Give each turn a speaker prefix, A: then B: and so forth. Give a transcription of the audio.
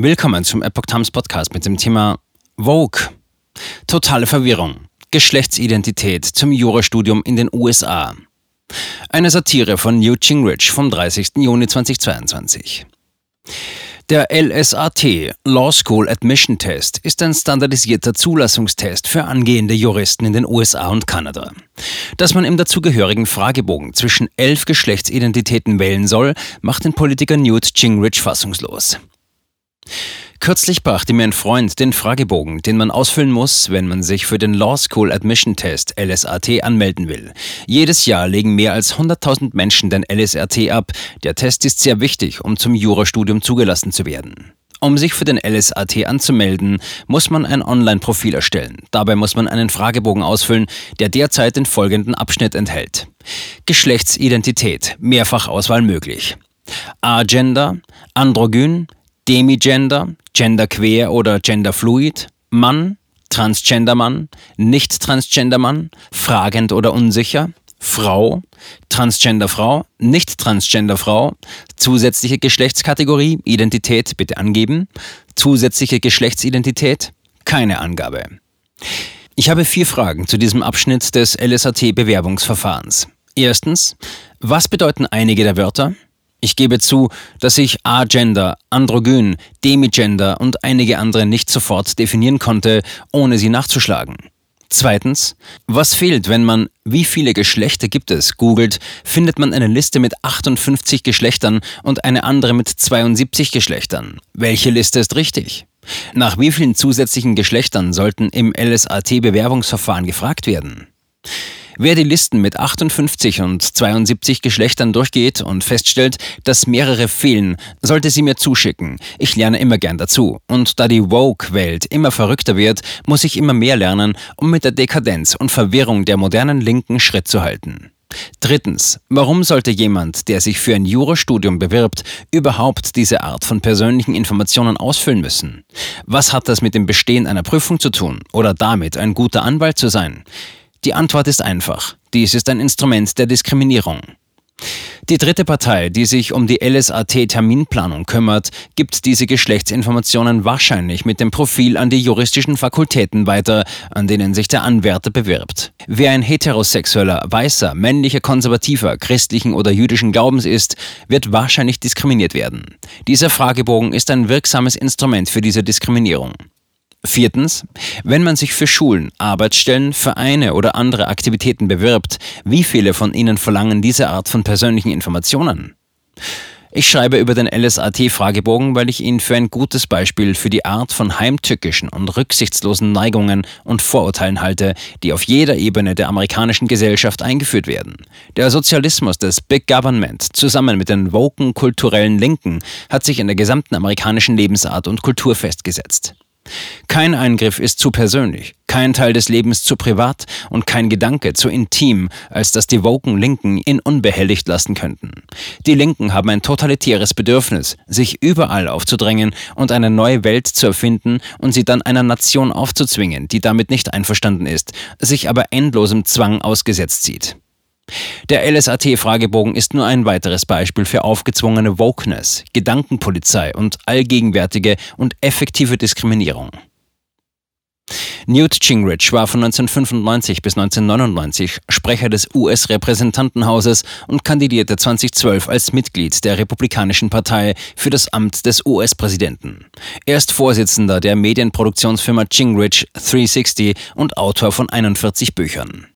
A: Willkommen zum Epoch Times Podcast mit dem Thema Vogue. Totale Verwirrung. Geschlechtsidentität zum Jurastudium in den USA. Eine Satire von Newt Gingrich vom 30. Juni 2022. Der LSAT Law School Admission Test ist ein standardisierter Zulassungstest für angehende Juristen in den USA und Kanada. Dass man im dazugehörigen Fragebogen zwischen elf Geschlechtsidentitäten wählen soll, macht den Politiker Newt Gingrich fassungslos. Kürzlich brachte mir ein Freund den Fragebogen, den man ausfüllen muss, wenn man sich für den Law School Admission Test LSAT anmelden will. Jedes Jahr legen mehr als 100.000 Menschen den LSAT ab. Der Test ist sehr wichtig, um zum Jurastudium zugelassen zu werden. Um sich für den LSAT anzumelden, muss man ein Online-Profil erstellen. Dabei muss man einen Fragebogen ausfüllen, der derzeit den folgenden Abschnitt enthält. Geschlechtsidentität, Mehrfachauswahl möglich. Agender, Androgyn, Demigender, Genderqueer oder Genderfluid, Mann, Transgendermann, Nicht-Transgendermann, fragend oder unsicher, Frau, Transgenderfrau, Nicht-Transgenderfrau, zusätzliche Geschlechtskategorie, Identität bitte angeben, zusätzliche Geschlechtsidentität, keine Angabe. Ich habe vier Fragen zu diesem Abschnitt des LSAT-Bewerbungsverfahrens. Erstens, was bedeuten einige der Wörter? Ich gebe zu, dass ich Agender, Androgyn, Demigender und einige andere nicht sofort definieren konnte, ohne sie nachzuschlagen. Zweitens, was fehlt, wenn man wie viele Geschlechter gibt es googelt, findet man eine Liste mit 58 Geschlechtern und eine andere mit 72 Geschlechtern. Welche Liste ist richtig? Nach wie vielen zusätzlichen Geschlechtern sollten im LSAT-Bewerbungsverfahren gefragt werden? Wer die Listen mit 58 und 72 Geschlechtern durchgeht und feststellt, dass mehrere fehlen, sollte sie mir zuschicken. Ich lerne immer gern dazu. Und da die Woke-Welt immer verrückter wird, muss ich immer mehr lernen, um mit der Dekadenz und Verwirrung der modernen Linken Schritt zu halten. Drittens, warum sollte jemand, der sich für ein Jurastudium bewirbt, überhaupt diese Art von persönlichen Informationen ausfüllen müssen? Was hat das mit dem Bestehen einer Prüfung zu tun oder damit, ein guter Anwalt zu sein? Die Antwort ist einfach. Dies ist ein Instrument der Diskriminierung. Die dritte Partei, die sich um die LSAT-Terminplanung kümmert, gibt diese Geschlechtsinformationen wahrscheinlich mit dem Profil an die juristischen Fakultäten weiter, an denen sich der Anwärter bewirbt. Wer ein heterosexueller, weißer, männlicher, konservativer, christlichen oder jüdischen Glaubens ist, wird wahrscheinlich diskriminiert werden. Dieser Fragebogen ist ein wirksames Instrument für diese Diskriminierung. Viertens, wenn man sich für Schulen, Arbeitsstellen, Vereine oder andere Aktivitäten bewirbt, wie viele von ihnen verlangen diese Art von persönlichen Informationen? Ich schreibe über den LSAT-Fragebogen, weil ich ihn für ein gutes Beispiel für die Art von heimtückischen und rücksichtslosen Neigungen und Vorurteilen halte, die auf jeder Ebene der amerikanischen Gesellschaft eingeführt werden. Der Sozialismus des Big Government zusammen mit den woken kulturellen Linken hat sich in der gesamten amerikanischen Lebensart und Kultur festgesetzt. Kein Eingriff ist zu persönlich, kein Teil des Lebens zu privat und kein Gedanke zu intim, als dass die woken Linken ihn unbehelligt lassen könnten. Die Linken haben ein totalitäres Bedürfnis, sich überall aufzudrängen und eine neue Welt zu erfinden und sie dann einer Nation aufzuzwingen, die damit nicht einverstanden ist, sich aber endlosem Zwang ausgesetzt sieht. Der LSAT-Fragebogen ist nur ein weiteres Beispiel für aufgezwungene Wokeness, Gedankenpolizei und allgegenwärtige und effektive Diskriminierung. Newt Gingrich war von 1995 bis 1999 Sprecher des US-Repräsentantenhauses und kandidierte 2012 als Mitglied der Republikanischen Partei für das Amt des US-Präsidenten. Er ist Vorsitzender der Medienproduktionsfirma Gingrich 360 und Autor von 41 Büchern.